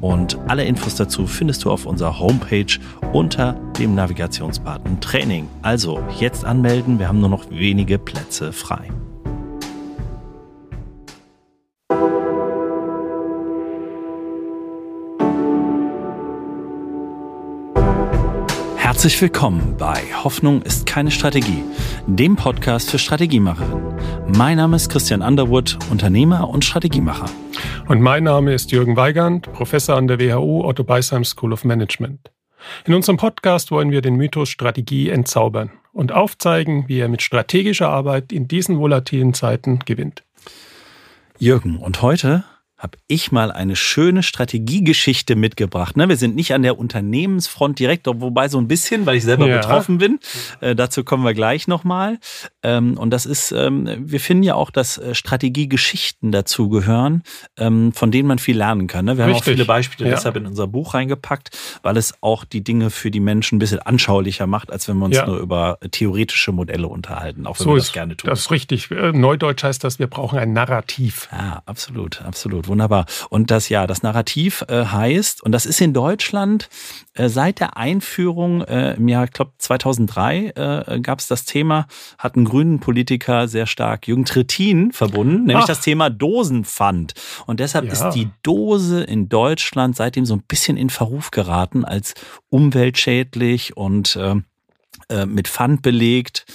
Und alle Infos dazu findest du auf unserer Homepage unter dem Navigationsbutton Training. Also jetzt anmelden. Wir haben nur noch wenige Plätze frei. Herzlich willkommen bei Hoffnung ist keine Strategie, dem Podcast für Strategiemacherinnen. Mein Name ist Christian Underwood, Unternehmer und Strategiemacher. Und mein Name ist Jürgen Weigand, Professor an der WHU Otto Beisheim School of Management. In unserem Podcast wollen wir den Mythos Strategie entzaubern und aufzeigen, wie er mit strategischer Arbeit in diesen volatilen Zeiten gewinnt. Jürgen, und heute habe ich mal eine schöne Strategiegeschichte mitgebracht. Ne? Wir sind nicht an der Unternehmensfront direkt, wobei so ein bisschen, weil ich selber ja. betroffen bin. Äh, dazu kommen wir gleich nochmal. Ähm, und das ist, ähm, wir finden ja auch, dass äh, Strategiegeschichten dazugehören, ähm, von denen man viel lernen kann. Ne? Wir Richtig. haben auch viele Beispiele ja. deshalb in unser Buch reingepackt, weil es auch die Dinge für die Menschen ein bisschen anschaulicher macht, als wenn wir uns ja. nur über theoretische Modelle unterhalten, auch wenn so wir das gerne tun. Das ist richtig. Äh, Neudeutsch heißt das, wir brauchen ein Narrativ. Ja, absolut, absolut wunderbar. Und das ja, das Narrativ äh, heißt, und das ist in Deutschland äh, seit der Einführung äh, im Jahr, ich glaube 2003 äh, gab es das Thema, hat ein grünen Politiker sehr stark Jürgen Trittin verbunden, nämlich Ach. das Thema Dosenpfand. Und deshalb ja. ist die Dose in Deutschland seitdem so ein bisschen in Verruf geraten als umweltschädlich und äh, mit Pfand belegt.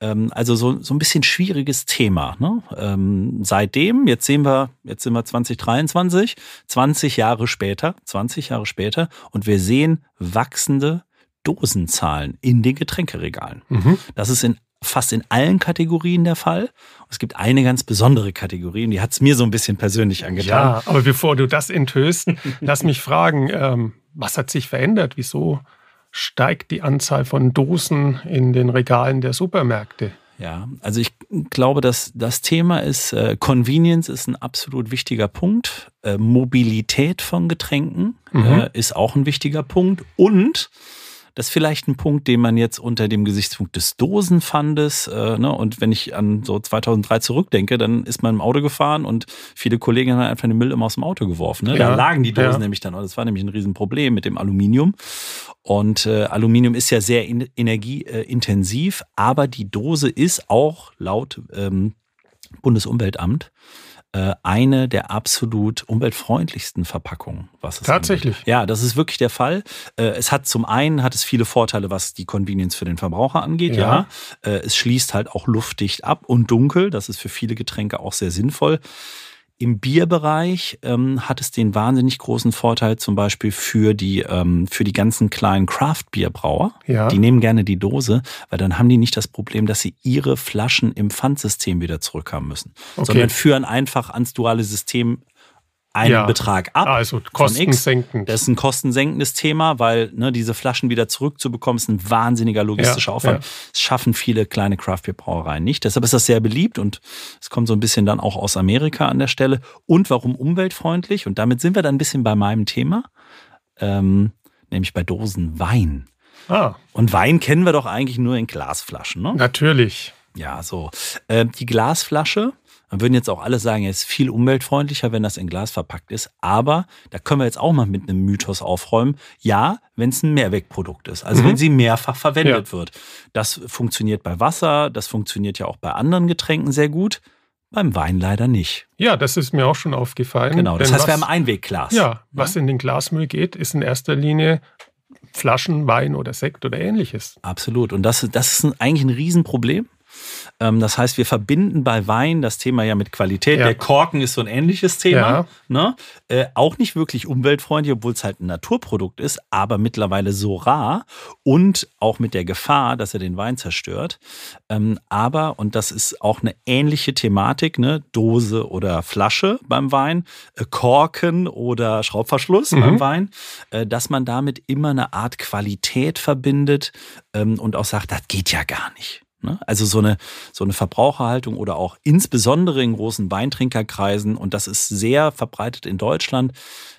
Ähm, also so, so ein bisschen schwieriges Thema. Ne? Ähm, seitdem, jetzt sehen wir, jetzt sind wir 2023, 20 Jahre später, 20 Jahre später und wir sehen wachsende Dosenzahlen in den Getränkeregalen. Mhm. Das ist in fast in allen Kategorien der Fall. Es gibt eine ganz besondere Kategorie, die hat es mir so ein bisschen persönlich angetan. Ja, aber bevor du das enthöst, lass mich fragen, ähm, was hat sich verändert? Wieso steigt die Anzahl von Dosen in den Regalen der Supermärkte. Ja, also ich glaube, dass das Thema ist, äh, Convenience ist ein absolut wichtiger Punkt. Äh, Mobilität von Getränken mhm. äh, ist auch ein wichtiger Punkt. Und das ist vielleicht ein Punkt, den man jetzt unter dem Gesichtspunkt des Dosenpfandes, äh, ne, und wenn ich an so 2003 zurückdenke, dann ist man im Auto gefahren und viele Kollegen haben einfach den Müll immer aus dem Auto geworfen. Ne? Ja, da lagen die Dosen ja. nämlich dann, das war nämlich ein Riesenproblem mit dem Aluminium. Und äh, Aluminium ist ja sehr in, energieintensiv, aber die Dose ist auch laut ähm, Bundesumweltamt äh, eine der absolut umweltfreundlichsten Verpackungen. Was es Tatsächlich. Angeht. Ja, das ist wirklich der Fall. Äh, es hat zum einen hat es viele Vorteile, was die Convenience für den Verbraucher angeht. Ja, ja. Äh, es schließt halt auch luftdicht ab und dunkel. Das ist für viele Getränke auch sehr sinnvoll. Im Bierbereich ähm, hat es den wahnsinnig großen Vorteil zum Beispiel für die, ähm, für die ganzen kleinen Craft-Bierbrauer. Ja. Die nehmen gerne die Dose, weil dann haben die nicht das Problem, dass sie ihre Flaschen im Pfandsystem wieder zurückhaben müssen, okay. sondern führen einfach ans duale System einen ja. Betrag ab. Also kostensenkend. Das ist ein kostensenkendes Thema, weil ne, diese Flaschen wieder zurückzubekommen, ist ein wahnsinniger logistischer ja, Aufwand. Ja. Das schaffen viele kleine Craft-Bier-Brauereien nicht. Deshalb ist das sehr beliebt und es kommt so ein bisschen dann auch aus Amerika an der Stelle. Und warum umweltfreundlich? Und damit sind wir dann ein bisschen bei meinem Thema, ähm, nämlich bei Dosen Wein. Ah. Und Wein kennen wir doch eigentlich nur in Glasflaschen, ne? Natürlich. Ja, so. Äh, die Glasflasche dann würden jetzt auch alle sagen, es ist viel umweltfreundlicher, wenn das in Glas verpackt ist. Aber da können wir jetzt auch mal mit einem Mythos aufräumen. Ja, wenn es ein Mehrwegprodukt ist, also mhm. wenn sie mehrfach verwendet ja. wird. Das funktioniert bei Wasser, das funktioniert ja auch bei anderen Getränken sehr gut. Beim Wein leider nicht. Ja, das ist mir auch schon aufgefallen. Genau, das heißt, was, wir haben Einwegglas. Ja, ja, was in den Glasmüll geht, ist in erster Linie Flaschen, Wein oder Sekt oder ähnliches. Absolut. Und das, das ist eigentlich ein Riesenproblem. Ähm, das heißt, wir verbinden bei Wein das Thema ja mit Qualität. Ja. Der Korken ist so ein ähnliches Thema. Ja. Ne? Äh, auch nicht wirklich umweltfreundlich, obwohl es halt ein Naturprodukt ist, aber mittlerweile so rar und auch mit der Gefahr, dass er den Wein zerstört. Ähm, aber, und das ist auch eine ähnliche Thematik, ne? Dose oder Flasche beim Wein, äh, Korken oder Schraubverschluss mhm. beim Wein, äh, dass man damit immer eine Art Qualität verbindet ähm, und auch sagt, das geht ja gar nicht. Ne? Also so eine, so eine Verbraucherhaltung oder auch insbesondere in großen Weintrinkerkreisen, und das ist sehr verbreitet in Deutschland,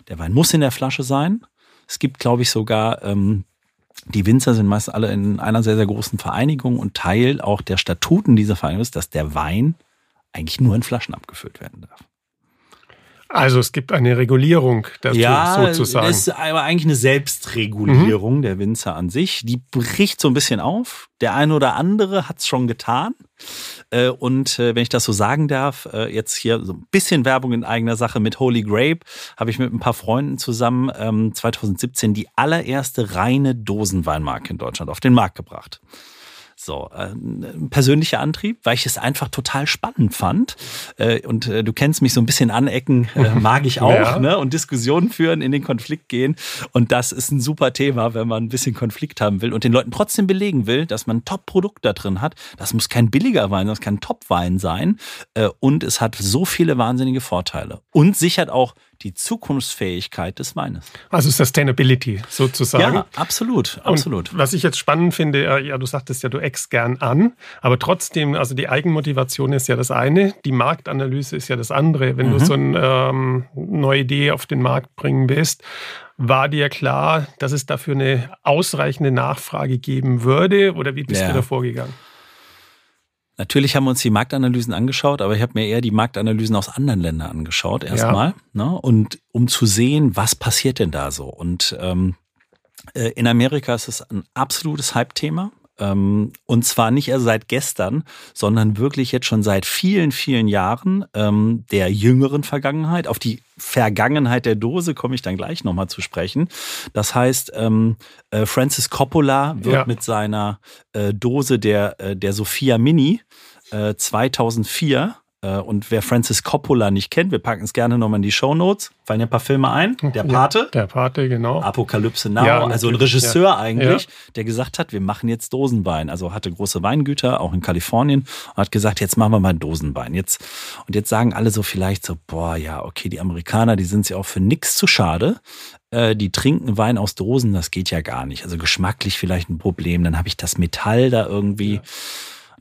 der Wein muss in der Flasche sein. Es gibt, glaube ich, sogar, ähm, die Winzer sind meist alle in einer sehr, sehr großen Vereinigung und Teil auch der Statuten dieser Vereinigung ist, dass der Wein eigentlich nur in Flaschen abgefüllt werden darf. Also es gibt eine Regulierung dazu ja, sozusagen. Das ist aber eigentlich eine Selbstregulierung mhm. der Winzer an sich. Die bricht so ein bisschen auf. Der eine oder andere hat es schon getan. Äh, und äh, wenn ich das so sagen darf, äh, jetzt hier so ein bisschen Werbung in eigener Sache mit Holy Grape, habe ich mit ein paar Freunden zusammen 2017 ähm, die allererste reine Dosenweinmarke in Deutschland auf den Markt gebracht. So, äh, ein persönlicher Antrieb, weil ich es einfach total spannend fand. Äh, und äh, du kennst mich so ein bisschen anecken, mag ich auch, ja. ne? Und Diskussionen führen, in den Konflikt gehen. Und das ist ein super Thema, wenn man ein bisschen Konflikt haben will und den Leuten trotzdem belegen will, dass man ein Top-Produkt da drin hat. Das muss kein billiger Wein, das kann Top-Wein sein. Und es hat so viele wahnsinnige Vorteile. Und sichert auch die Zukunftsfähigkeit des Weines. Also Sustainability sozusagen. Ja, absolut, absolut. Und was ich jetzt spannend finde, ja, du sagtest ja, du eckst gern an, aber trotzdem, also die Eigenmotivation ist ja das eine, die Marktanalyse ist ja das andere. Wenn mhm. du so eine ähm, neue Idee auf den Markt bringen willst, war dir klar, dass es dafür eine ausreichende Nachfrage geben würde oder wie bist ja. du da vorgegangen? Natürlich haben wir uns die Marktanalysen angeschaut, aber ich habe mir eher die Marktanalysen aus anderen Ländern angeschaut erstmal. Ja. Ne? Und um zu sehen, was passiert denn da so. Und ähm, äh, in Amerika ist es ein absolutes Hype-Thema. Ähm, und zwar nicht erst seit gestern, sondern wirklich jetzt schon seit vielen, vielen Jahren ähm, der jüngeren Vergangenheit. Auf die Vergangenheit der Dose komme ich dann gleich nochmal zu sprechen. Das heißt, ähm, äh, Francis Coppola wird ja. mit seiner äh, Dose der, äh, der Sophia Mini 2004 äh, und wer Francis Coppola nicht kennt, wir packen es gerne nochmal in die Show Notes. Fallen ja ein paar Filme ein. Der Pate. Ja, der Pate, genau. Apokalypse Now. Ja, also ein Regisseur ja. eigentlich, der gesagt hat, wir machen jetzt Dosenwein. Also hatte große Weingüter, auch in Kalifornien, und hat gesagt, jetzt machen wir mal Dosenwein. Jetzt, und jetzt sagen alle so vielleicht so, boah, ja, okay, die Amerikaner, die sind sich auch für nichts zu schade äh, die trinken Wein aus Dosen, das geht ja gar nicht. Also geschmacklich vielleicht ein Problem, dann habe ich das Metall da irgendwie. Ja.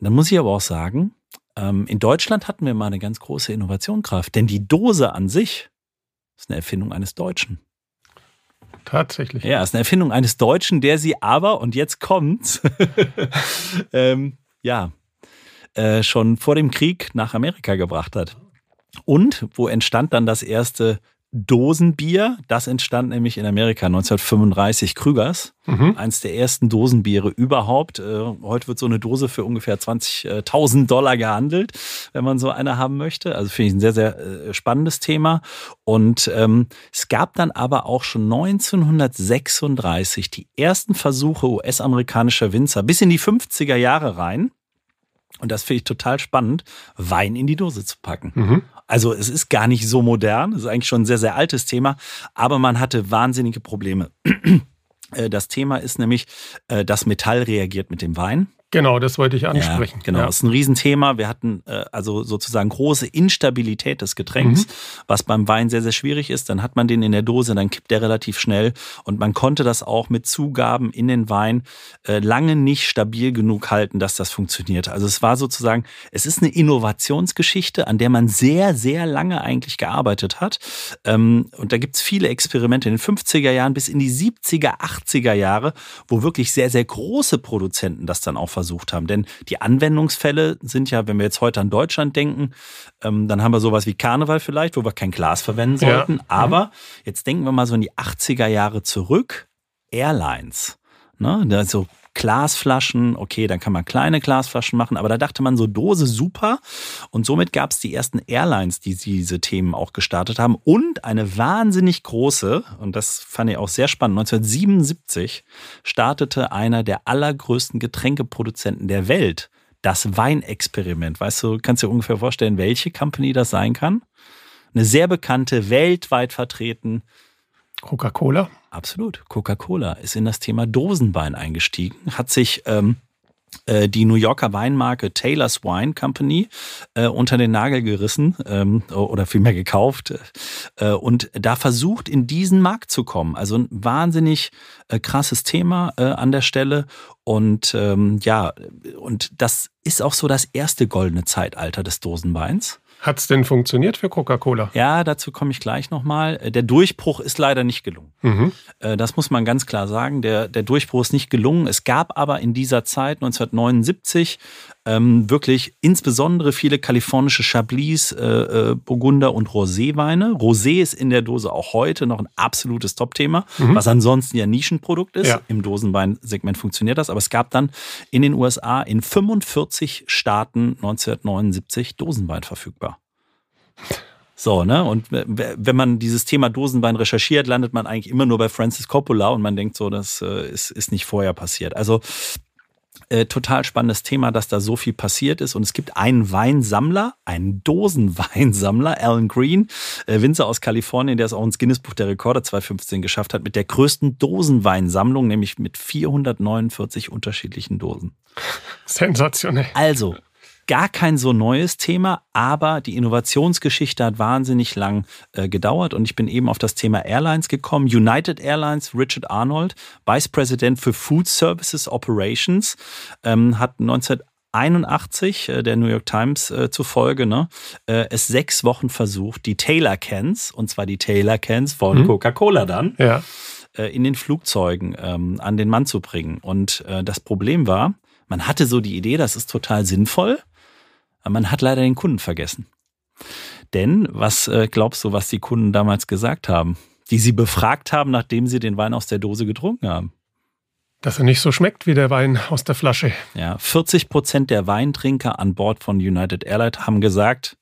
Dann muss ich aber auch sagen, ähm, in Deutschland hatten wir mal eine ganz große Innovationskraft, denn die Dose an sich ist eine Erfindung eines Deutschen. Tatsächlich. Ja, ist eine Erfindung eines Deutschen, der sie aber, und jetzt kommt's, ähm, ja, äh, schon vor dem Krieg nach Amerika gebracht hat. Und wo entstand dann das erste Dosenbier. Das entstand nämlich in Amerika 1935 Krügers. Mhm. Eins der ersten Dosenbiere überhaupt. Äh, heute wird so eine Dose für ungefähr 20.000 Dollar gehandelt, wenn man so eine haben möchte. Also finde ich ein sehr, sehr äh, spannendes Thema. Und ähm, es gab dann aber auch schon 1936 die ersten Versuche US-amerikanischer Winzer bis in die 50er Jahre rein. Und das finde ich total spannend, Wein in die Dose zu packen. Mhm. Also es ist gar nicht so modern, es ist eigentlich schon ein sehr, sehr altes Thema, aber man hatte wahnsinnige Probleme. Äh, das Thema ist nämlich, äh, das Metall reagiert mit dem Wein. Genau, das wollte ich ansprechen. Ja, genau, ja. das ist ein Riesenthema. Wir hatten äh, also sozusagen große Instabilität des Getränks, mhm. was beim Wein sehr, sehr schwierig ist. Dann hat man den in der Dose, dann kippt der relativ schnell. Und man konnte das auch mit Zugaben in den Wein äh, lange nicht stabil genug halten, dass das funktioniert. Also es war sozusagen, es ist eine Innovationsgeschichte, an der man sehr, sehr lange eigentlich gearbeitet hat. Ähm, und da gibt's viele Experimente in den 50er Jahren bis in die 70er, 80er Jahre, wo wirklich sehr, sehr große Produzenten das dann auch versucht haben. Denn die Anwendungsfälle sind ja, wenn wir jetzt heute an Deutschland denken, ähm, dann haben wir sowas wie Karneval vielleicht, wo wir kein Glas verwenden sollten. Ja. Aber jetzt denken wir mal so in die 80er Jahre zurück. Airlines. Ne? Also Glasflaschen, okay, dann kann man kleine Glasflaschen machen, aber da dachte man so Dose super. Und somit gab es die ersten Airlines, die diese Themen auch gestartet haben. Und eine wahnsinnig große, und das fand ich auch sehr spannend, 1977 startete einer der allergrößten Getränkeproduzenten der Welt das Weinexperiment. Weißt du, kannst du dir ungefähr vorstellen, welche Company das sein kann? Eine sehr bekannte, weltweit vertreten, Coca-Cola? Absolut. Coca-Cola ist in das Thema Dosenwein eingestiegen, hat sich ähm, äh, die New Yorker Weinmarke Taylor's Wine Company äh, unter den Nagel gerissen ähm, oder vielmehr gekauft äh, und da versucht, in diesen Markt zu kommen. Also ein wahnsinnig äh, krasses Thema äh, an der Stelle. Und ähm, ja, und das ist auch so das erste goldene Zeitalter des Dosenweins. Hat es denn funktioniert für Coca-Cola? Ja, dazu komme ich gleich nochmal. Der Durchbruch ist leider nicht gelungen. Mhm. Äh, das muss man ganz klar sagen. Der, der Durchbruch ist nicht gelungen. Es gab aber in dieser Zeit, 1979, ähm, wirklich insbesondere viele kalifornische Chablis, äh, äh, Burgunder und Roséweine. Rosé ist in der Dose auch heute noch ein absolutes Top-Thema, mhm. was ansonsten ja Nischenprodukt ist. Ja. Im Dosenweinsegment funktioniert das, aber es gab dann in den USA in 45 Staaten 1979 Dosenwein verfügbar. So, ne? Und wenn man dieses Thema Dosenwein recherchiert, landet man eigentlich immer nur bei Francis Coppola und man denkt so, das äh, ist, ist nicht vorher passiert. Also äh, total spannendes Thema, dass da so viel passiert ist. Und es gibt einen Weinsammler, einen Dosenweinsammler, Alan Green, äh, Winzer aus Kalifornien, der es auch ins Guinness-Buch der Rekorde 2015 geschafft hat, mit der größten Dosenweinsammlung, nämlich mit 449 unterschiedlichen Dosen. Sensationell. Also, gar kein so neues Thema, aber die Innovationsgeschichte hat wahnsinnig lang äh, gedauert und ich bin eben auf das Thema Airlines gekommen. United Airlines, Richard Arnold, Vice President für Food Services Operations, ähm, hat 1981 äh, der New York Times äh, zufolge, ne, äh, es sechs Wochen versucht, die Taylor Cans, und zwar die Taylor Cans von mhm. Coca-Cola dann, ja. Äh, in den Flugzeugen ähm, an den Mann zu bringen. Und äh, das Problem war, man hatte so die Idee, das ist total sinnvoll. Man hat leider den Kunden vergessen. Denn was äh, glaubst du, was die Kunden damals gesagt haben? Die sie befragt haben, nachdem sie den Wein aus der Dose getrunken haben. Dass er nicht so schmeckt wie der Wein aus der Flasche. Ja, 40 Prozent der Weintrinker an Bord von United Airlines haben gesagt,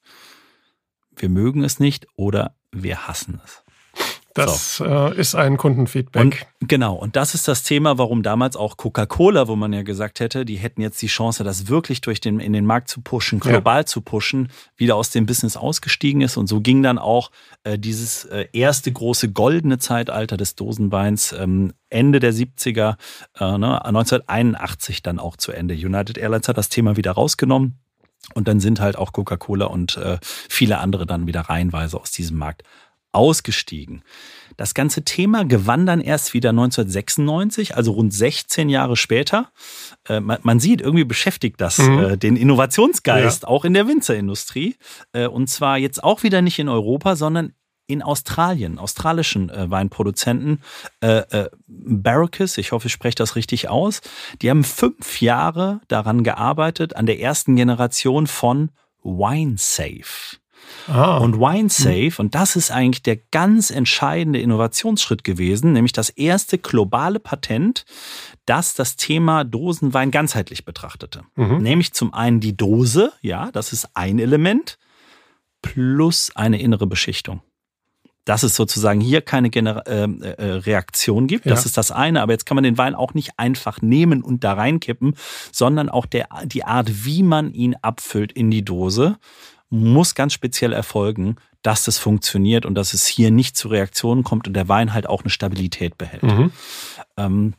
wir mögen es nicht oder wir hassen es. Das so. äh, ist ein Kundenfeedback. Und, genau, und das ist das Thema, warum damals auch Coca-Cola, wo man ja gesagt hätte, die hätten jetzt die Chance, das wirklich durch den, in den Markt zu pushen, global ja. zu pushen, wieder aus dem Business ausgestiegen ist. Und so ging dann auch äh, dieses äh, erste große goldene Zeitalter des Dosenweins ähm, Ende der 70er, äh, ne, 1981 dann auch zu Ende. United Airlines hat das Thema wieder rausgenommen. Und dann sind halt auch Coca-Cola und äh, viele andere dann wieder reihenweise aus diesem Markt ausgestiegen. Das ganze Thema gewann dann erst wieder 1996, also rund 16 Jahre später. Äh, man, sieht, irgendwie beschäftigt das mhm. Äh, den Innovationsgeist ja. auch in der Winzerindustrie. Äh, und zwar jetzt auch wieder nicht in Europa, sondern in Australien, australischen Weinproduzenten, äh, äh, Barracus, ich hoffe, ich spreche das richtig aus, die haben fünf Jahre daran gearbeitet, an der ersten Generation von WineSafe. Ah. Und WineSafe, hm. und das ist eigentlich der ganz entscheidende Innovationsschritt gewesen, nämlich das erste globale Patent, das das Thema Dosenwein ganzheitlich betrachtete. Mhm. Nämlich zum einen die Dose, ja, das ist ein Element, plus eine innere Beschichtung dass es sozusagen hier keine Gener äh, äh, Reaktion gibt. Das ja. ist das eine. Aber jetzt kann man den Wein auch nicht einfach nehmen und da reinkippen, sondern auch der, die Art, wie man ihn abfüllt in die Dose, muss ganz speziell erfolgen, dass das funktioniert und dass es hier nicht zu Reaktionen kommt und der Wein halt auch eine Stabilität behält. Mhm. Ähm,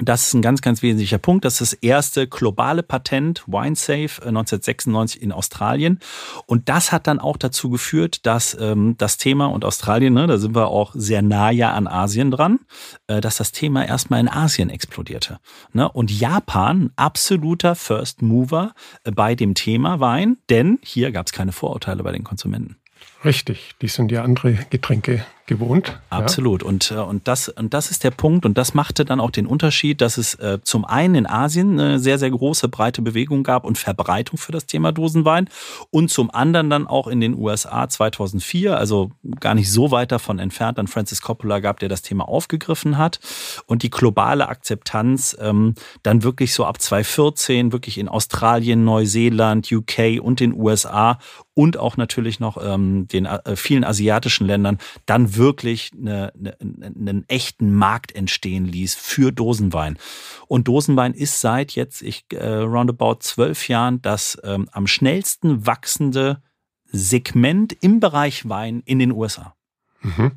das ist ein ganz, ganz wesentlicher Punkt. Das ist das erste globale Patent, WineSafe, 1996 äh, in Australien. Und das hat dann auch dazu geführt, dass ähm, das Thema, und Australien, ne, da sind wir auch sehr nah ja an Asien dran, äh, dass das Thema erstmal in Asien explodierte. Ne? Und Japan, absoluter First Mover äh, bei dem Thema Wein, denn hier gab es keine Vorurteile bei den Konsumenten. Richtig, die sind ja andere Getränke gewohnt. Absolut. Ja. Und, äh, und, das, und das ist der Punkt. Und das machte dann auch den Unterschied, dass es äh, zum einen in Asien eine sehr, sehr große, breite Bewegung gab und Verbreitung für das Thema Dosenwein. Und zum anderen dann auch in den USA 2004, also gar nicht so weit davon entfernt, dann Francis Coppola gab, der das Thema aufgegriffen hat. Und die globale Akzeptanz ähm, dann wirklich so ab 2014, wirklich in Australien, Neuseeland, UK und den USA und auch natürlich noch ähm, den äh, vielen asiatischen Ländern dann wirklich eine, eine, einen echten Markt entstehen ließ für Dosenwein. Und Dosenwein ist seit jetzt, ich äh, roundabout zwölf Jahren, das ähm, am schnellsten wachsende Segment im Bereich Wein in den USA. Mhm.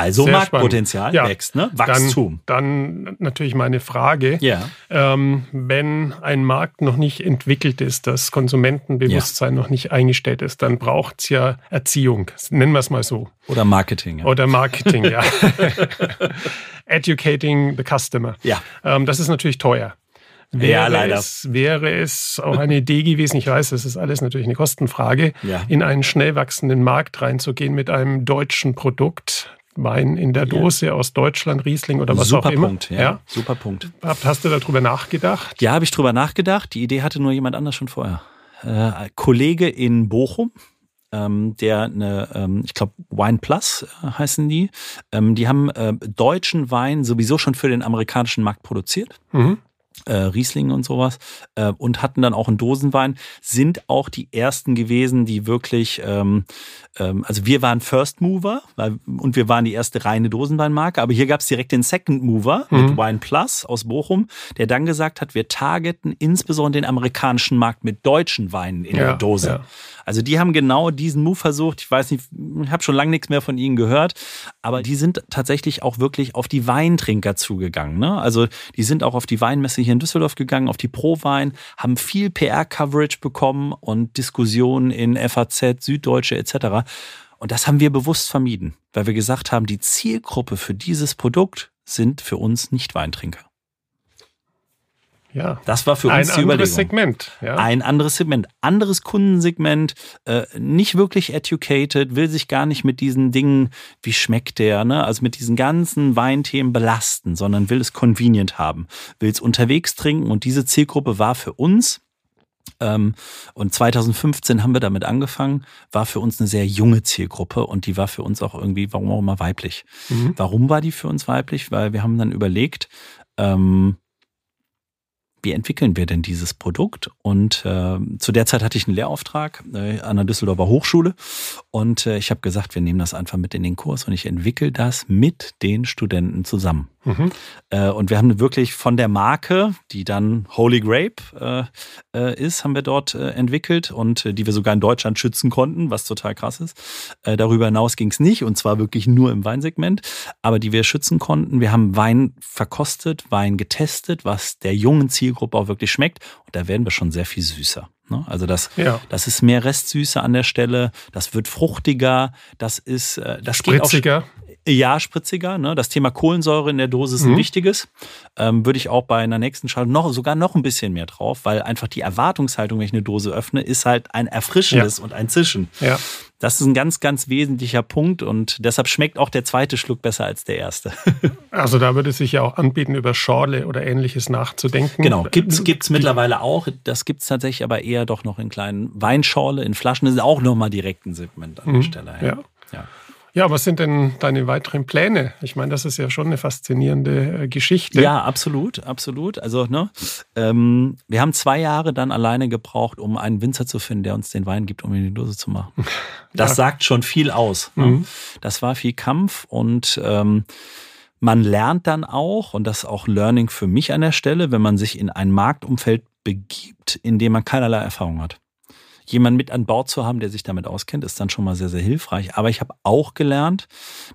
Also Sehr Marktpotenzial ja, wächst, ne? Wachstum. Dann, dann, natürlich meine Frage. Ja. Ähm, wenn ein Markt noch nicht entwickelt ist, das Konsumentenbewusstsein ja. noch nicht eingestellt ist, dann braucht es ja Erziehung. Nennen wir es mal so. Oder Marketing. Ja. Oder Marketing, ja. Educating the customer. Ja. Ähm, das ist natürlich teuer. Wäre ja, leider. Es, wäre es auch eine Idee gewesen, ich weiß, das ist alles natürlich eine Kostenfrage, ja. in einen schnell wachsenden Markt reinzugehen mit einem deutschen Produkt, Wein in der Dose ja. aus Deutschland, Riesling oder was super auch immer. Punkt, ja. ja. Super Punkt. Hast du darüber nachgedacht? Ja, habe ich darüber nachgedacht. Die Idee hatte nur jemand anders schon vorher. Äh, Kollege in Bochum, ähm, der eine, ähm, ich glaube, Wine Plus äh, heißen die. Ähm, die haben äh, deutschen Wein sowieso schon für den amerikanischen Markt produziert. Mhm äh, Riesling und sowas äh, und hatten dann auch einen Dosenwein, sind auch die ersten gewesen, die wirklich, ähm, also wir waren First Mover und wir waren die erste reine Dosenweinmarke, aber hier gab es direkt den Second Mover mhm. mit Wine Plus aus Bochum, der dann gesagt hat, wir targeten insbesondere den amerikanischen Markt mit deutschen Weinen in ja, der Dose. Ja. Also die haben genau diesen Move versucht. Ich weiß nicht, ich habe schon lange nichts mehr von ihnen gehört, aber die sind tatsächlich auch wirklich auf die Weintrinker zugegangen. Ne? Also die sind auch auf die Weinmesse hier in Düsseldorf gegangen, auf die Pro-Wein, haben viel PR-Coverage bekommen und Diskussionen in FAZ, Süddeutsche etc. Und das haben wir bewusst vermieden, weil wir gesagt haben, die Zielgruppe für dieses Produkt sind für uns nicht Weintrinker. Ja. Das war für uns ein die Überlegung. Ein anderes Segment. Ja. Ein anderes Segment. Anderes Kundensegment, äh, nicht wirklich educated, will sich gar nicht mit diesen Dingen, wie schmeckt der, ne? also mit diesen ganzen Weinthemen belasten, sondern will es convenient haben, will es unterwegs trinken und diese Zielgruppe war für uns und 2015 haben wir damit angefangen, war für uns eine sehr junge Zielgruppe und die war für uns auch irgendwie, warum auch immer, weiblich. Mhm. Warum war die für uns weiblich? Weil wir haben dann überlegt, ähm, wie entwickeln wir denn dieses Produkt? Und äh, zu der Zeit hatte ich einen Lehrauftrag äh, an der Düsseldorfer Hochschule und äh, ich habe gesagt, wir nehmen das einfach mit in den Kurs und ich entwickle das mit den Studenten zusammen. Mhm. Äh, und wir haben wirklich von der Marke, die dann Holy Grape äh, äh, ist, haben wir dort äh, entwickelt und äh, die wir sogar in Deutschland schützen konnten, was total krass ist. Äh, darüber hinaus ging es nicht und zwar wirklich nur im Weinsegment, aber die wir schützen konnten. Wir haben Wein verkostet, Wein getestet, was der jungen Zielgruppe auch wirklich schmeckt und da werden wir schon sehr viel süßer. Ne? Also das, ja. das ist mehr Restsüße an der Stelle, das wird fruchtiger, das ist das Spritziger. Geht auch, ja, spritziger. Ne? Das Thema Kohlensäure in der Dose ist ein mhm. wichtiges. Ähm, würde ich auch bei einer nächsten Schaltung noch, sogar noch ein bisschen mehr drauf, weil einfach die Erwartungshaltung, wenn ich eine Dose öffne, ist halt ein Erfrischendes ja. und ein Zischen. Ja. Das ist ein ganz, ganz wesentlicher Punkt und deshalb schmeckt auch der zweite Schluck besser als der erste. also da würde es sich ja auch anbieten, über Schorle oder ähnliches nachzudenken. Genau, gibt es mittlerweile auch. Das gibt es tatsächlich aber eher doch noch in kleinen Weinschorle, in Flaschen. Das ist auch nochmal direkt ein Segment an der mhm. Stelle. Ja. ja. Ja, was sind denn deine weiteren Pläne? Ich meine, das ist ja schon eine faszinierende äh, Geschichte. Ja, absolut, absolut. Also, ne, ähm, wir haben zwei Jahre dann alleine gebraucht, um einen Winzer zu finden, der uns den Wein gibt, um ihn in die Dose zu machen. Das ja. sagt schon viel aus. Ne? Mhm. Das war viel Kampf und ähm, man lernt dann auch, und das ist auch Learning für mich an der Stelle, wenn man sich in ein Marktumfeld begibt, in dem man keinerlei Erfahrung hat jemanden mit an Bord zu haben, der sich damit auskennt, ist dann schon mal sehr, sehr hilfreich. Aber ich habe auch gelernt,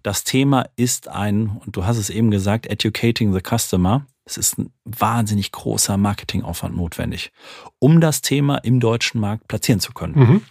das Thema ist ein, und du hast es eben gesagt, educating the customer. Es ist ein wahnsinnig großer Marketingaufwand notwendig, um das Thema im deutschen Markt platzieren zu können. Mhm.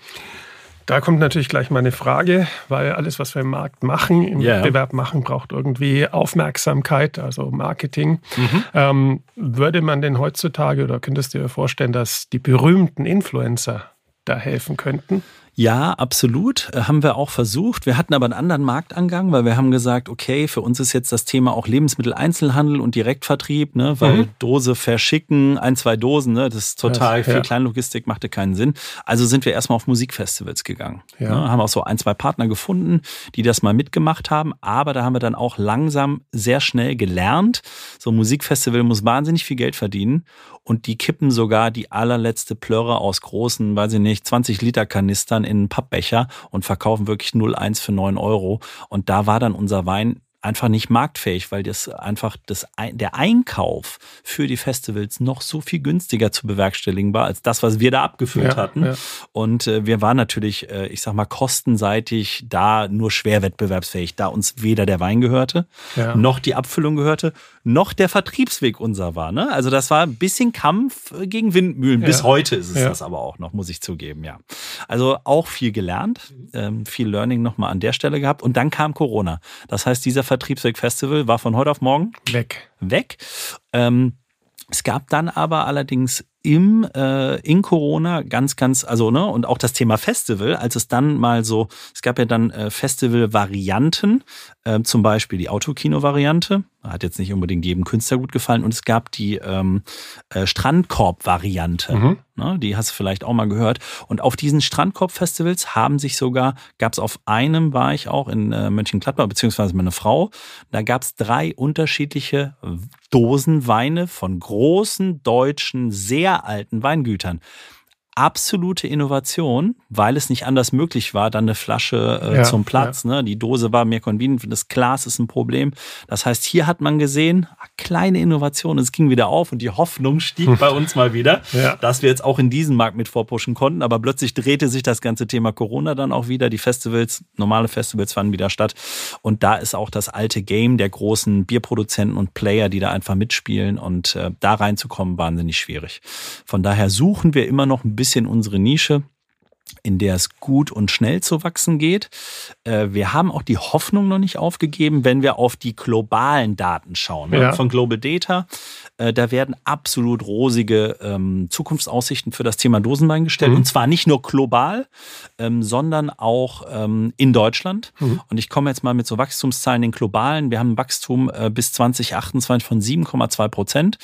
Da kommt natürlich gleich mal eine Frage, weil alles, was wir im Markt machen, im yeah. Wettbewerb machen, braucht irgendwie Aufmerksamkeit, also Marketing. Mhm. Ähm, würde man denn heutzutage oder könntest du dir vorstellen, dass die berühmten Influencer da helfen könnten? Ja, absolut. Äh, haben wir auch versucht. Wir hatten aber einen anderen Marktangang, weil wir haben gesagt, okay, für uns ist jetzt das Thema auch Lebensmitteleinzelhandel und Direktvertrieb, ne, weil mhm. Dose verschicken, ein, zwei Dosen, ne, das ist total das, viel ja. Kleinlogistik, machte keinen Sinn. Also sind wir erstmal auf Musikfestivals gegangen. Ja. Ne, haben auch so ein, zwei Partner gefunden, die das mal mitgemacht haben, aber da haben wir dann auch langsam sehr schnell gelernt, so ein Musikfestival muss wahnsinnig viel Geld verdienen und die kippen sogar die allerletzte Plörre aus großen, weiß ich nicht, 20 Liter Kanistern in einen Pappbecher und verkaufen wirklich 0,1 für 9 Euro. Und da war dann unser Wein einfach nicht marktfähig, weil das einfach das, der Einkauf für die Festivals noch so viel günstiger zu bewerkstelligen war, als das, was wir da abgefüllt ja, hatten. Ja. Und äh, wir waren natürlich, äh, ich sag mal, kostenseitig da nur schwer wettbewerbsfähig, da uns weder der Wein gehörte, ja. noch die Abfüllung gehörte, noch der Vertriebsweg unser war. Ne? Also das war ein bisschen Kampf äh, gegen Windmühlen. Bis heute ist es das aber auch noch, muss ich zugeben, ja. Also auch viel gelernt, ähm, viel Learning nochmal an der Stelle gehabt. Und dann kam Corona. Das heißt, dieser Vertriebsweg Festival war von heute auf morgen weg. Weg. Ähm, es gab dann aber allerdings im äh, in Corona ganz ganz also ne und auch das Thema Festival als es dann mal so es gab ja dann äh, Festival Varianten äh, zum Beispiel die Autokino Variante hat jetzt nicht unbedingt jedem Künstler gut gefallen. Und es gab die ähm, äh, Strandkorb Variante mhm. ne, die hast du vielleicht auch mal gehört. Und auf diesen Strandkorb Festivals haben sich sogar gab es auf einem war ich auch in äh, Mönchengladbach beziehungsweise meine Frau da gab es drei unterschiedliche Dosenweine von großen deutschen sehr alten Weingütern absolute Innovation, weil es nicht anders möglich war, dann eine Flasche äh, ja, zum Platz. Ja. Ne? Die Dose war mehr convenient, das Glas ist ein Problem. Das heißt, hier hat man gesehen, ah, kleine Innovation, es ging wieder auf und die Hoffnung stieg bei uns mal wieder, ja. dass wir jetzt auch in diesen Markt mit vorpushen konnten. Aber plötzlich drehte sich das ganze Thema Corona dann auch wieder. Die Festivals, normale Festivals fanden wieder statt. Und da ist auch das alte Game der großen Bierproduzenten und Player, die da einfach mitspielen. Und äh, da reinzukommen, wahnsinnig schwierig. Von daher suchen wir immer noch ein bisschen bisschen unsere Nische in der es gut und schnell zu wachsen geht. Äh, wir haben auch die Hoffnung noch nicht aufgegeben, wenn wir auf die globalen Daten schauen. Ne? Ja. Von Global Data, äh, da werden absolut rosige ähm, Zukunftsaussichten für das Thema Dosenwein gestellt. Mhm. Und zwar nicht nur global, ähm, sondern auch ähm, in Deutschland. Mhm. Und ich komme jetzt mal mit so Wachstumszahlen in den globalen. Wir haben ein Wachstum äh, bis 2028 von 7,2 Prozent.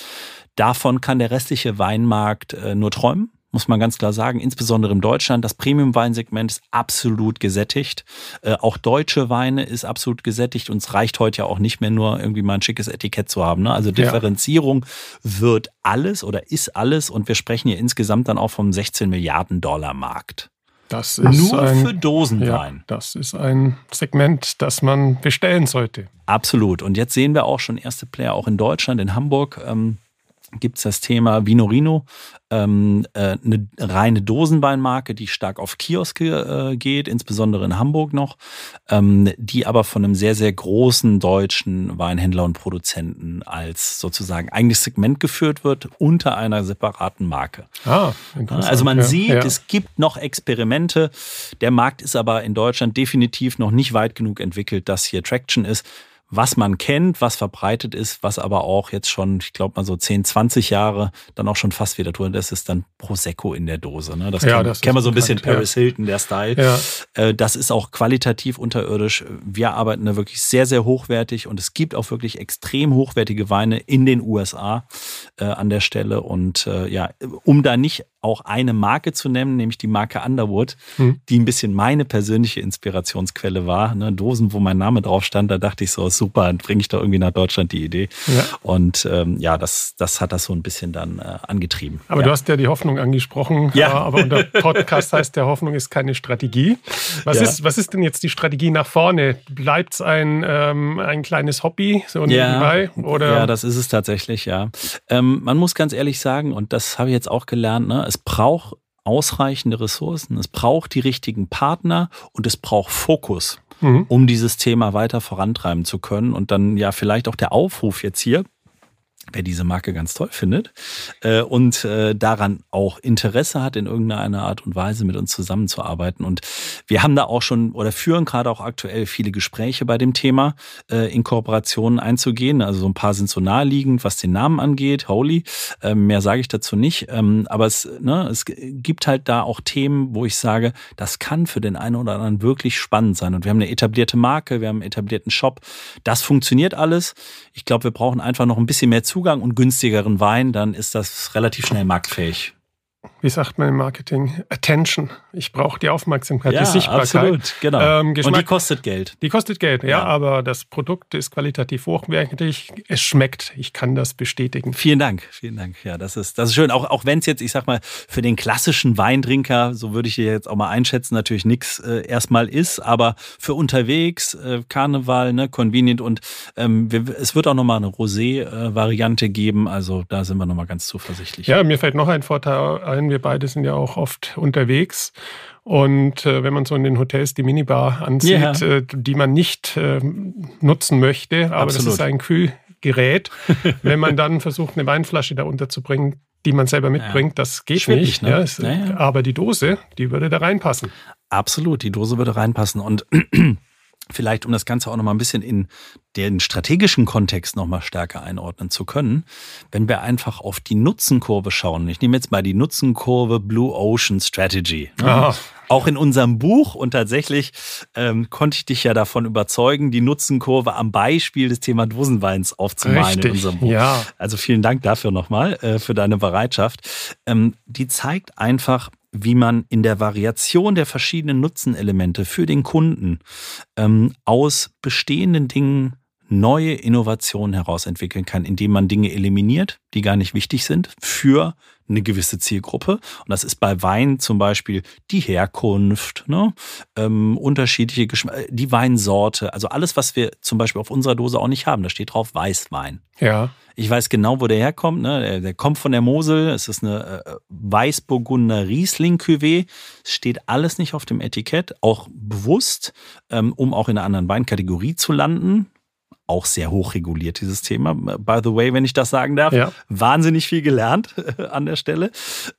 Davon kann der restliche Weinmarkt nur träumen muss man ganz klar sagen, insbesondere in Deutschland. Das Premium-Weinsegment ist absolut gesättigt. Äh, auch deutsche Weine ist absolut gesättigt und es reicht heute ja auch nicht mehr nur irgendwie mal ein schickes Etikett zu haben. Ne? Also Differenzierung ja. wird alles oder ist alles und wir sprechen hier insgesamt dann auch vom 16 Milliarden Dollar Markt. Das ist Nur ein, für Dosenwein. Ja, das ist ein Segment, das man bestellen sollte. Absolut. Und jetzt sehen wir auch schon erste Player auch in Deutschland, in Hamburg. Ähm, gibt es das Thema Vinorino, ähm, äh, eine reine Dosenweinmarke, die stark auf Kioske äh, geht, insbesondere in Hamburg noch, ähm, die aber von einem sehr, sehr großen deutschen Weinhändler und Produzenten als sozusagen eigenes Segment geführt wird, unter einer separaten Marke. Ah, interessant. Also man ja, sieht, ja. es gibt noch Experimente. Der Markt ist aber in Deutschland definitiv noch nicht weit genug entwickelt, dass hier Traction ist was man kennt, was verbreitet ist, was aber auch jetzt schon, ich glaube mal so 10, 20 Jahre dann auch schon fast wieder tun. Das ist dann Prosecco in der Dose. Ne? Das, ja, kann, das kennen wir so ein bisschen Paris ja. Hilton, der Style. Ja. Äh, das ist auch qualitativ unterirdisch. Wir arbeiten da wirklich sehr, sehr hochwertig und es gibt auch wirklich extrem hochwertige Weine in den USA äh, an der Stelle. Und äh, ja, um da nicht auch eine Marke zu nennen, nämlich die Marke Underwood, hm. die ein bisschen meine persönliche Inspirationsquelle war. Ne? Dosen, wo mein Name drauf stand, da dachte ich so, super, dann bringe ich doch irgendwie nach Deutschland die Idee. Ja. Und ähm, ja, das, das hat das so ein bisschen dann äh, angetrieben. Aber ja. du hast ja die Hoffnung angesprochen, ja. aber unser Podcast heißt der Hoffnung ist keine Strategie. Was, ja. ist, was ist denn jetzt die Strategie nach vorne? Bleibt es ein, ähm, ein kleines Hobby so nebenbei? Oder? Ja, das ist es tatsächlich, ja. Ähm, man muss ganz ehrlich sagen, und das habe ich jetzt auch gelernt, ne, es braucht ausreichende Ressourcen, es braucht die richtigen Partner und es braucht Fokus, mhm. um dieses Thema weiter vorantreiben zu können. Und dann ja vielleicht auch der Aufruf jetzt hier, wer diese Marke ganz toll findet äh, und äh, daran auch Interesse hat, in irgendeiner Art und Weise mit uns zusammenzuarbeiten. Und wir haben da auch schon oder führen gerade auch aktuell viele Gespräche bei dem Thema, äh, in Kooperationen einzugehen. Also so ein paar sind so naheliegend, was den Namen angeht, Holy. Ähm, mehr sage ich dazu nicht. Ähm, aber es, ne, es gibt halt da auch Themen, wo ich sage, das kann für den einen oder anderen wirklich spannend sein. Und wir haben eine etablierte Marke, wir haben einen etablierten Shop. Das funktioniert alles. Ich glaube, wir brauchen einfach noch ein bisschen mehr Zugang und günstigeren Wein, dann ist das relativ schnell marktfähig. Wie sagt man im Marketing, Attention. Ich brauche die Aufmerksamkeit, ja, die Sichtbarkeit. Absolut, genau. Ähm, Und die kostet Geld. Die kostet Geld, ja, ja, aber das Produkt ist qualitativ hochwertig. Es schmeckt. Ich kann das bestätigen. Vielen Dank, vielen Dank. Ja, das ist, das ist schön. Auch, auch wenn es jetzt, ich sag mal, für den klassischen Weintrinker, so würde ich hier jetzt auch mal einschätzen, natürlich nichts äh, erstmal ist, aber für unterwegs, äh, Karneval, ne, convenient und ähm, wir, es wird auch nochmal eine Rosé-Variante geben. Also da sind wir nochmal ganz zuversichtlich. Ja, mir fällt noch ein Vorteil ein. Wir beide sind ja auch oft unterwegs. Und äh, wenn man so in den Hotels die Minibar ansieht, yeah. äh, die man nicht äh, nutzen möchte, aber Absolut. das ist ein Kühlgerät, wenn man dann versucht, eine Weinflasche da unterzubringen, die man selber mitbringt, ja. das geht Schwierig, nicht. Ne? Ja, es, ja, aber die Dose, die würde da reinpassen. Absolut, die Dose würde reinpassen. Und vielleicht, um das Ganze auch noch mal ein bisschen in den strategischen Kontext noch mal stärker einordnen zu können, wenn wir einfach auf die Nutzenkurve schauen. Ich nehme jetzt mal die Nutzenkurve Blue Ocean Strategy. Aha. Auch in unserem Buch und tatsächlich ähm, konnte ich dich ja davon überzeugen, die Nutzenkurve am Beispiel des Thema Dosenweins aufzumalen Richtig, in unserem Buch. Ja. Also vielen Dank dafür nochmal äh, für deine Bereitschaft. Ähm, die zeigt einfach, wie man in der Variation der verschiedenen Nutzenelemente für den Kunden ähm, aus bestehenden Dingen neue Innovationen herausentwickeln kann, indem man Dinge eliminiert, die gar nicht wichtig sind für eine gewisse Zielgruppe. Und das ist bei Wein zum Beispiel die Herkunft, ne? ähm, unterschiedliche Geschmack, die Weinsorte, also alles, was wir zum Beispiel auf unserer Dose auch nicht haben. Da steht drauf Weißwein. Ja. Ich weiß genau, wo der herkommt. Ne? Der, der kommt von der Mosel. Es ist eine äh, Weißburgunder Riesling-Cuvée. Es steht alles nicht auf dem Etikett, auch bewusst, ähm, um auch in einer anderen Weinkategorie zu landen auch sehr hoch reguliert, dieses Thema. By the way, wenn ich das sagen darf, ja. wahnsinnig viel gelernt an der Stelle.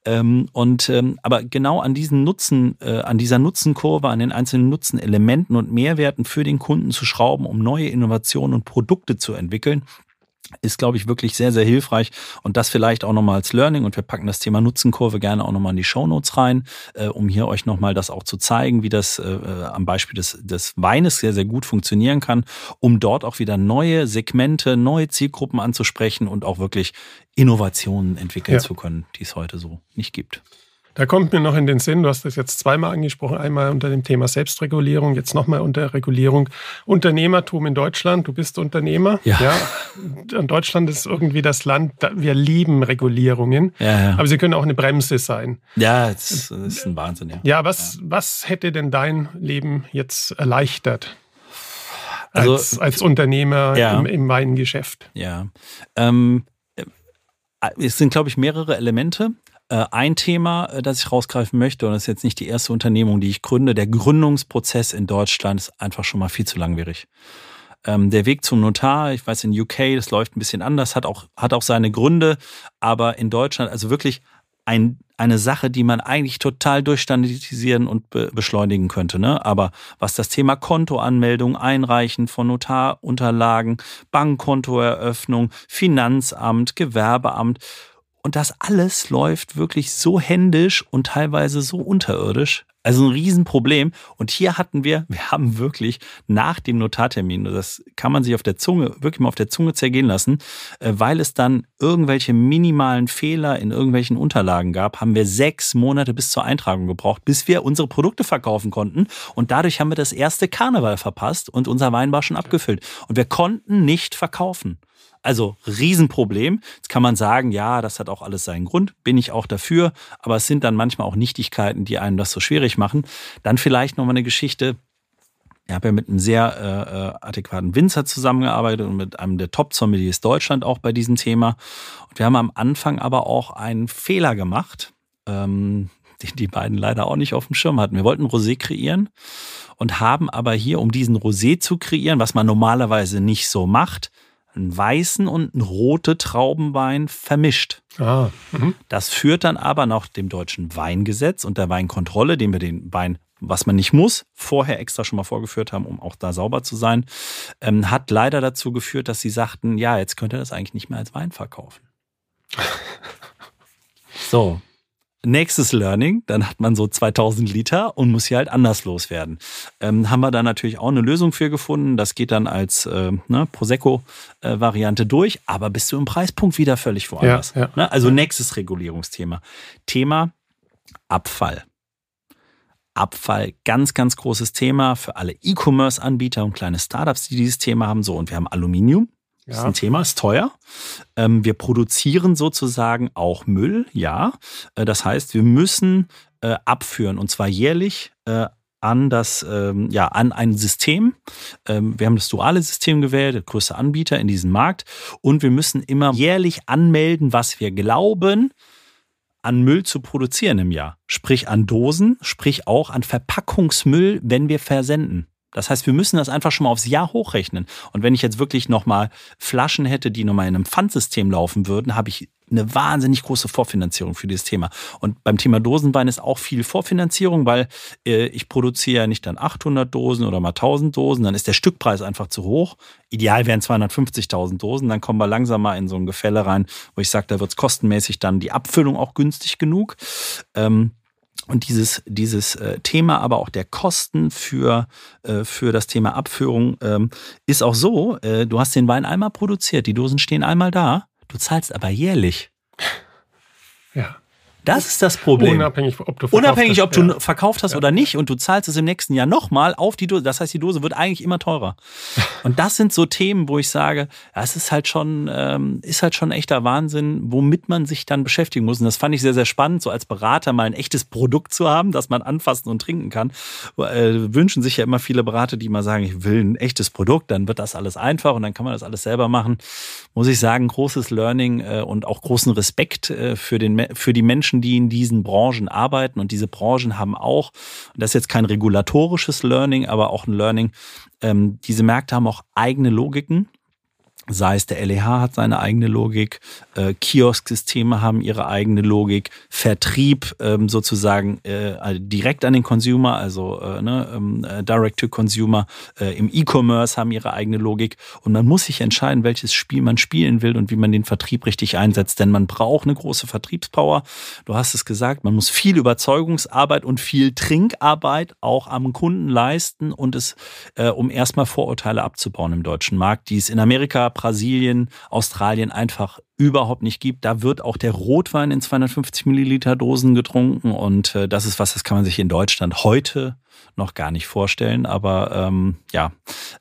Ähm, und ähm, aber genau an diesen Nutzen, äh, an dieser Nutzenkurve, an den einzelnen Nutzenelementen und Mehrwerten für den Kunden zu schrauben, um neue Innovationen und Produkte zu entwickeln, ist, glaube ich, wirklich sehr, sehr hilfreich. Und das vielleicht auch nochmal als Learning. Und wir packen das Thema Nutzenkurve gerne auch nochmal in die Shownotes rein, äh, um hier euch nochmal das auch zu zeigen, wie das äh, äh, am Beispiel des, des Weines sehr, sehr gut funktionieren kann, um dort auch wieder neue Segmente, neue Zielgruppen anzusprechen und auch wirklich Innovationen entwickeln ja. zu können, die es heute so nicht gibt. Da kommt mir noch in den Sinn, du hast das jetzt zweimal angesprochen, einmal unter dem Thema Selbstregulierung, jetzt nochmal unter Regulierung Unternehmertum in Deutschland. Du bist Unternehmer. Ja. ja. Und Deutschland ist irgendwie das Land, wir lieben Regulierungen, ja, ja. aber sie können auch eine Bremse sein. Ja, das ist ein Wahnsinn. Ja, ja was, was hätte denn dein Leben jetzt erleichtert? Also, als, als Unternehmer im, im Weingeschäft. Ja. Ähm, äh, es sind, glaube ich, mehrere Elemente. Äh, ein Thema, äh, das ich rausgreifen möchte, und das ist jetzt nicht die erste Unternehmung, die ich gründe, der Gründungsprozess in Deutschland ist einfach schon mal viel zu langwierig. Ähm, der Weg zum Notar, ich weiß in UK, das läuft ein bisschen anders, hat auch, hat auch seine Gründe, aber in Deutschland, also wirklich ein, eine Sache, die man eigentlich total durchstandardisieren und be beschleunigen könnte. Ne? Aber was das Thema Kontoanmeldung, Einreichen von Notarunterlagen, Bankkontoeröffnung, Finanzamt, Gewerbeamt, und das alles läuft wirklich so händisch und teilweise so unterirdisch. Also ein Riesenproblem. Und hier hatten wir, wir haben wirklich nach dem Notartermin, das kann man sich auf der Zunge, wirklich mal auf der Zunge zergehen lassen, äh, weil es dann irgendwelche minimalen Fehler in irgendwelchen Unterlagen gab, haben wir sechs Monate bis zur Eintragung gebraucht, bis wir unsere Produkte verkaufen konnten. Und dadurch haben wir das erste Karneval verpasst und unser Wein war schon abgefüllt. Und wir konnten nicht verkaufen. Also Riesenproblem. Jetzt kann man sagen, ja, das hat auch alles seinen Grund, bin ich auch dafür, aber es sind dann manchmal auch Nichtigkeiten, die einem das so schwierig machen. Dann vielleicht nochmal eine Geschichte. Ich habe ja mit einem sehr äh, äh, adäquaten Winzer zusammengearbeitet und mit einem der Top-Sommeliers Deutschland auch bei diesem Thema. Und wir haben am Anfang aber auch einen Fehler gemacht, ähm, den die beiden leider auch nicht auf dem Schirm hatten. Wir wollten Rosé kreieren und haben aber hier, um diesen Rosé zu kreieren, was man normalerweise nicht so macht, einen weißen und einen rote Traubenwein vermischt. Ah, mhm. das führt dann aber nach dem deutschen Weingesetz und der Weinkontrolle, dem wir den Wein, was man nicht muss, vorher extra schon mal vorgeführt haben, um auch da sauber zu sein, ähm, hat leider dazu geführt, dass sie sagten, ja, jetzt könnt ihr das eigentlich nicht mehr als Wein verkaufen. so, Nächstes Learning, dann hat man so 2000 Liter und muss hier halt anders loswerden. Ähm, haben wir da natürlich auch eine Lösung für gefunden. Das geht dann als äh, ne, Prosecco-Variante durch, aber bist du im Preispunkt wieder völlig woanders. Ja, ja. Ne? Also nächstes Regulierungsthema. Thema Abfall. Abfall, ganz, ganz großes Thema für alle E-Commerce-Anbieter und kleine Startups, die dieses Thema haben. So, und wir haben Aluminium. Das ja. ist ein Thema, ist teuer. Ähm, wir produzieren sozusagen auch Müll, ja. Äh, das heißt, wir müssen äh, abführen und zwar jährlich äh, an das, ähm, ja, an ein System. Ähm, wir haben das duale System gewählt, der größte Anbieter in diesem Markt. Und wir müssen immer jährlich anmelden, was wir glauben, an Müll zu produzieren im Jahr. Sprich an Dosen, sprich auch an Verpackungsmüll, wenn wir versenden. Das heißt, wir müssen das einfach schon mal aufs Jahr hochrechnen. Und wenn ich jetzt wirklich nochmal Flaschen hätte, die nochmal in einem Pfandsystem laufen würden, habe ich eine wahnsinnig große Vorfinanzierung für dieses Thema. Und beim Thema Dosenwein ist auch viel Vorfinanzierung, weil äh, ich produziere ja nicht dann 800 Dosen oder mal 1000 Dosen, dann ist der Stückpreis einfach zu hoch. Ideal wären 250.000 Dosen, dann kommen wir langsam mal in so ein Gefälle rein, wo ich sage, da wird es kostenmäßig dann die Abfüllung auch günstig genug. Ähm, und dieses, dieses äh, Thema, aber auch der Kosten für, äh, für das Thema Abführung ähm, ist auch so, äh, du hast den Wein einmal produziert, die Dosen stehen einmal da, du zahlst aber jährlich. Ja. Das ist das Problem. Unabhängig, ob du verkauft Unabhängig, hast. ob du ja. verkauft hast ja. oder nicht und du zahlst es im nächsten Jahr nochmal auf die Dose. Das heißt, die Dose wird eigentlich immer teurer. Und das sind so Themen, wo ich sage, das ist halt schon, ähm, ist halt schon echter Wahnsinn, womit man sich dann beschäftigen muss. Und das fand ich sehr, sehr spannend, so als Berater mal ein echtes Produkt zu haben, das man anfassen und trinken kann. Äh, wünschen sich ja immer viele Berater, die mal sagen, ich will ein echtes Produkt, dann wird das alles einfach und dann kann man das alles selber machen. Muss ich sagen, großes Learning äh, und auch großen Respekt äh, für, den, für die Menschen, Menschen, die in diesen Branchen arbeiten. Und diese Branchen haben auch, das ist jetzt kein regulatorisches Learning, aber auch ein Learning, ähm, diese Märkte haben auch eigene Logiken sei es der LEH hat seine eigene Logik, äh, Kiosk-Systeme haben ihre eigene Logik, Vertrieb ähm, sozusagen äh, also direkt an den Consumer, also äh, ne, ähm, äh, Direct to Consumer äh, im E-Commerce haben ihre eigene Logik und man muss sich entscheiden, welches Spiel man spielen will und wie man den Vertrieb richtig einsetzt, denn man braucht eine große Vertriebspower. Du hast es gesagt, man muss viel Überzeugungsarbeit und viel Trinkarbeit auch am Kunden leisten und es, äh, um erstmal Vorurteile abzubauen im deutschen Markt, die es in Amerika Brasilien, Australien einfach überhaupt nicht gibt. Da wird auch der Rotwein in 250 Milliliter Dosen getrunken und äh, das ist was, das kann man sich in Deutschland heute noch gar nicht vorstellen. Aber ähm, ja,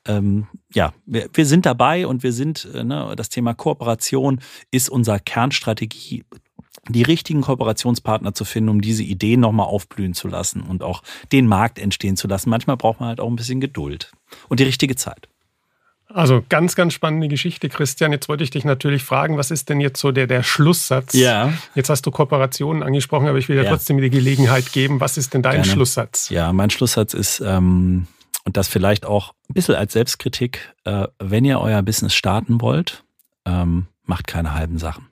ähm, ja, wir, wir sind dabei und wir sind, äh, ne, das Thema Kooperation ist unser Kernstrategie die richtigen Kooperationspartner zu finden, um diese Ideen nochmal aufblühen zu lassen und auch den Markt entstehen zu lassen. Manchmal braucht man halt auch ein bisschen Geduld und die richtige Zeit. Also ganz, ganz spannende Geschichte, Christian. Jetzt wollte ich dich natürlich fragen, was ist denn jetzt so der, der Schlusssatz? Ja. Jetzt hast du Kooperationen angesprochen, aber ich will dir ja. trotzdem die Gelegenheit geben. Was ist denn dein Gerne. Schlusssatz? Ja, mein Schlusssatz ist, ähm, und das vielleicht auch ein bisschen als Selbstkritik, äh, wenn ihr euer Business starten wollt, ähm, macht keine halben Sachen.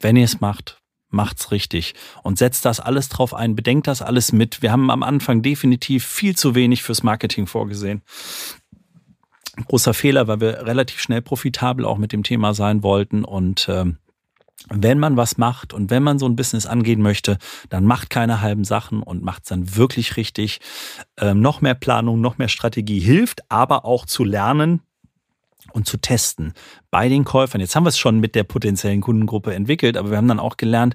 Wenn ihr es macht, macht's richtig und setzt das alles drauf ein, bedenkt das alles mit. Wir haben am Anfang definitiv viel zu wenig fürs Marketing vorgesehen großer Fehler, weil wir relativ schnell profitabel auch mit dem Thema sein wollten und ähm, wenn man was macht und wenn man so ein Business angehen möchte, dann macht keine halben Sachen und macht es dann wirklich richtig. Ähm, noch mehr Planung, noch mehr Strategie hilft, aber auch zu lernen, und zu testen bei den Käufern. Jetzt haben wir es schon mit der potenziellen Kundengruppe entwickelt, aber wir haben dann auch gelernt,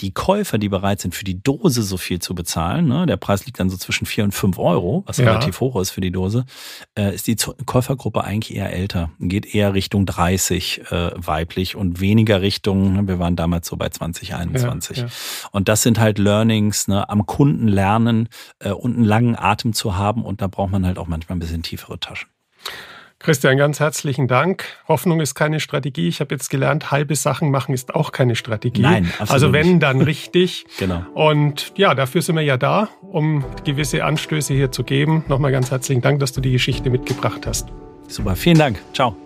die Käufer, die bereit sind, für die Dose so viel zu bezahlen, ne, der Preis liegt dann so zwischen vier und fünf Euro, was ja. relativ hoch ist für die Dose, äh, ist die Käufergruppe eigentlich eher älter, geht eher Richtung 30 äh, weiblich und weniger Richtung, ne, wir waren damals so bei 2021. Ja, ja. Und das sind halt Learnings, ne, am Kunden lernen äh, und einen langen Atem zu haben und da braucht man halt auch manchmal ein bisschen tiefere Taschen. Christian, ganz herzlichen Dank. Hoffnung ist keine Strategie. Ich habe jetzt gelernt, halbe Sachen machen ist auch keine Strategie. Nein, absolut Also wenn, dann richtig. genau. Und ja, dafür sind wir ja da, um gewisse Anstöße hier zu geben. Nochmal ganz herzlichen Dank, dass du die Geschichte mitgebracht hast. Super, vielen Dank. Ciao.